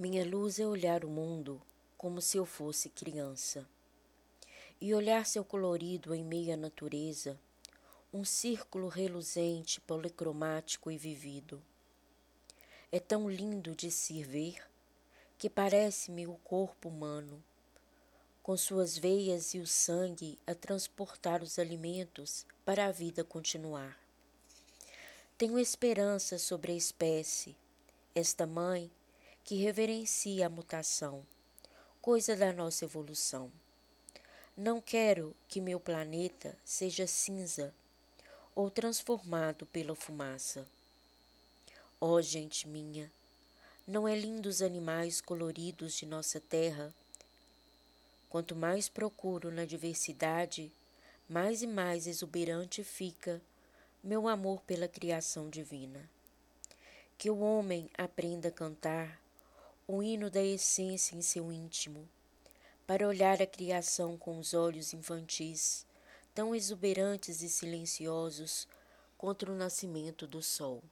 Minha luz é olhar o mundo como se eu fosse criança e olhar seu colorido em meio à natureza, um círculo reluzente, policromático e vivido. É tão lindo de se ver que parece-me o corpo humano, com suas veias e o sangue a transportar os alimentos para a vida continuar. Tenho esperança sobre a espécie, esta mãe que reverencia a mutação, coisa da nossa evolução. Não quero que meu planeta seja cinza ou transformado pela fumaça. Ó oh, gente minha, não é lindo os animais coloridos de nossa terra? Quanto mais procuro na diversidade, mais e mais exuberante fica meu amor pela criação divina. Que o homem aprenda a cantar o hino da essência em seu íntimo, para olhar a criação com os olhos infantis, tão exuberantes e silenciosos contra o nascimento do sol.